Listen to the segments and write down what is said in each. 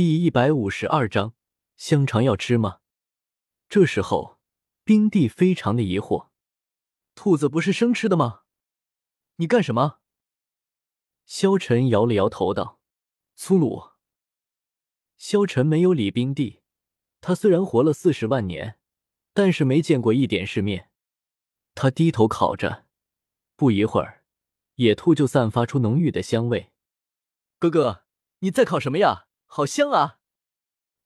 第一百五十二章，香肠要吃吗？这时候，冰帝非常的疑惑：兔子不是生吃的吗？你干什么？萧晨摇了摇头道：“粗鲁。”萧晨没有理冰帝，他虽然活了四十万年，但是没见过一点世面。他低头烤着，不一会儿，野兔就散发出浓郁的香味。哥哥，你在烤什么呀？好香啊！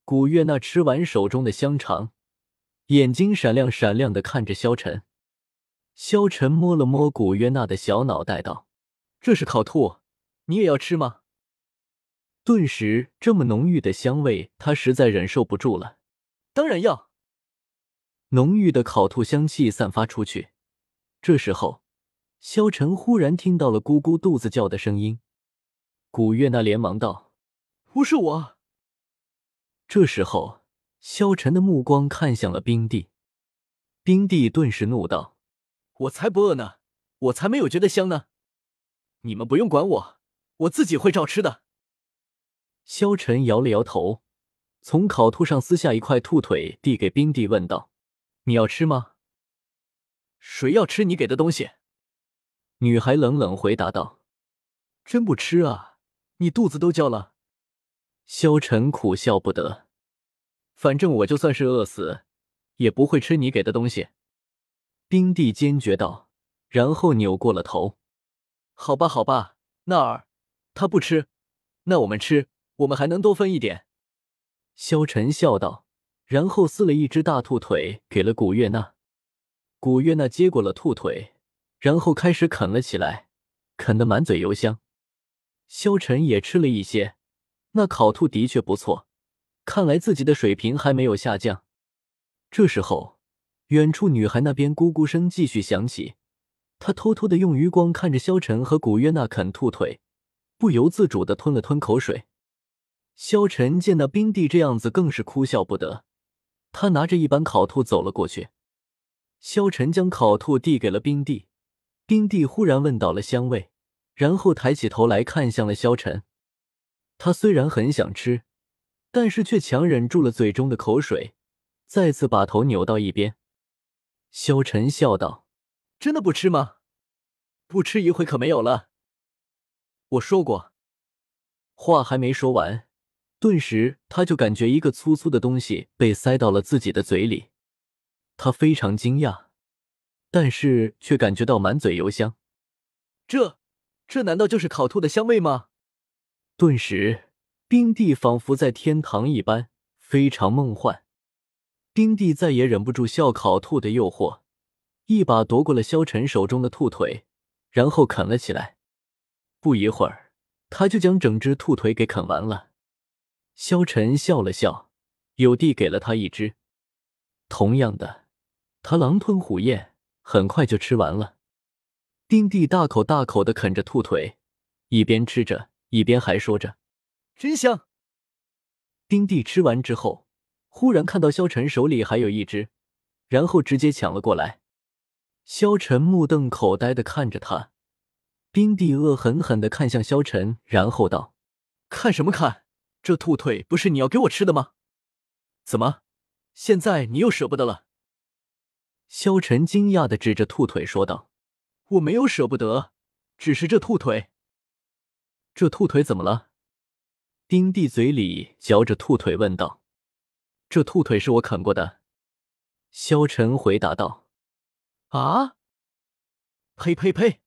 古月娜吃完手中的香肠，眼睛闪亮闪亮的看着萧晨。萧晨摸了摸古月娜的小脑袋，道：“这是烤兔，你也要吃吗？”顿时，这么浓郁的香味，他实在忍受不住了。当然要。浓郁的烤兔香气散发出去。这时候，萧晨忽然听到了咕咕肚子叫的声音。古月娜连忙道。不是我。这时候，萧晨的目光看向了冰帝，冰帝顿时怒道：“我才不饿呢，我才没有觉得香呢！你们不用管我，我自己会照吃的。”萧晨摇了摇头，从烤兔上撕下一块兔腿，递给冰帝，问道：“你要吃吗？”“谁要吃你给的东西？”女孩冷冷回答道：“真不吃啊？你肚子都叫了。”萧晨苦笑不得，反正我就算是饿死，也不会吃你给的东西。冰帝坚决道，然后扭过了头。好吧，好吧，那儿他不吃，那我们吃，我们还能多分一点。萧晨笑道，然后撕了一只大兔腿给了古月娜。古月娜接过了兔腿，然后开始啃了起来，啃得满嘴油香。萧晨也吃了一些。那烤兔的确不错，看来自己的水平还没有下降。这时候，远处女孩那边咕咕声继续响起，她偷偷的用余光看着萧晨和古约娜啃兔腿，不由自主的吞了吞口水。萧晨见那冰帝这样子，更是哭笑不得。他拿着一板烤兔走了过去，萧晨将烤兔递给了冰帝，冰帝忽然问到了香味，然后抬起头来看向了萧晨。他虽然很想吃，但是却强忍住了嘴中的口水，再次把头扭到一边。萧晨笑道：“真的不吃吗？不吃一会可没有了。”我说过。话还没说完，顿时他就感觉一个粗粗的东西被塞到了自己的嘴里，他非常惊讶，但是却感觉到满嘴油香。这，这难道就是烤兔的香味吗？顿时，冰帝仿佛在天堂一般，非常梦幻。冰帝再也忍不住笑烤兔的诱惑，一把夺过了萧晨手中的兔腿，然后啃了起来。不一会儿，他就将整只兔腿给啃完了。萧晨笑了笑，又递给了他一只。同样的，他狼吞虎咽，很快就吃完了。冰帝大口大口的啃着兔腿，一边吃着。一边还说着：“真香。”冰帝吃完之后，忽然看到萧晨手里还有一只，然后直接抢了过来。萧晨目瞪口呆的看着他，冰帝恶狠狠的看向萧晨，然后道：“看什么看？这兔腿不是你要给我吃的吗？怎么，现在你又舍不得了？”萧晨惊讶的指着兔腿说道：“我没有舍不得，只是这兔腿。”这兔腿怎么了？丁地嘴里嚼着兔腿问道：“这兔腿是我啃过的。”萧晨回答道：“啊！”呸呸呸！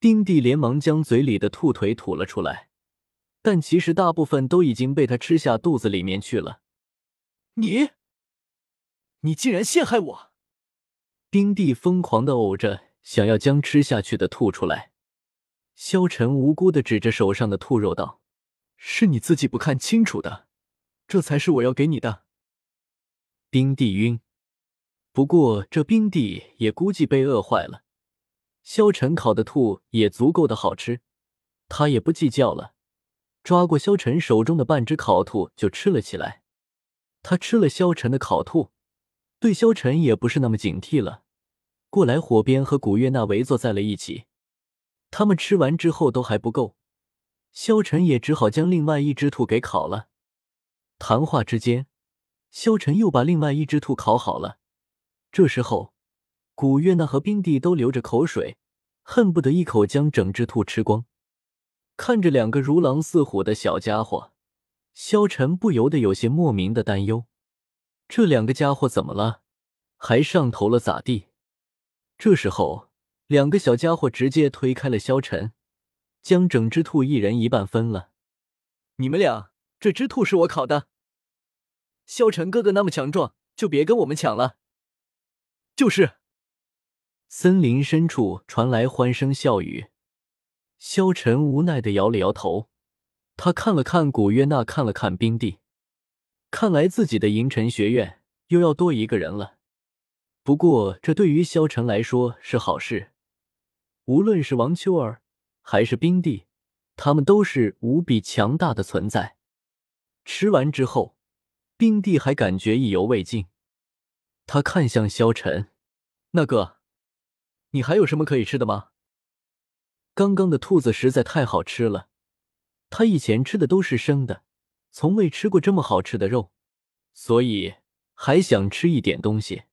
丁地连忙将嘴里的兔腿吐了出来，但其实大部分都已经被他吃下肚子里面去了。你，你竟然陷害我！丁地疯狂的呕着，想要将吃下去的吐出来。萧晨无辜的指着手上的兔肉道：“是你自己不看清楚的，这才是我要给你的。”冰帝晕，不过这冰帝也估计被饿坏了。萧晨烤的兔也足够的好吃，他也不计较了，抓过萧晨手中的半只烤兔就吃了起来。他吃了萧晨的烤兔，对萧晨也不是那么警惕了，过来火边和古月娜围坐在了一起。他们吃完之后都还不够，萧晨也只好将另外一只兔给烤了。谈话之间，萧晨又把另外一只兔烤好了。这时候，古月娜和冰帝都流着口水，恨不得一口将整只兔吃光。看着两个如狼似虎的小家伙，萧晨不由得有些莫名的担忧：这两个家伙怎么了？还上头了咋地？这时候，两个小家伙直接推开了萧晨，将整只兔一人一半分了。你们俩，这只兔是我烤的。萧晨哥哥那么强壮，就别跟我们抢了。就是。森林深处传来欢声笑语。萧晨无奈的摇了摇头，他看了看古月娜，看了看冰帝，看来自己的银尘学院又要多一个人了。不过，这对于萧晨来说是好事。无论是王秋儿还是冰帝，他们都是无比强大的存在。吃完之后，冰帝还感觉意犹未尽。他看向萧晨：“那个，你还有什么可以吃的吗？刚刚的兔子实在太好吃了，他以前吃的都是生的，从未吃过这么好吃的肉，所以还想吃一点东西。”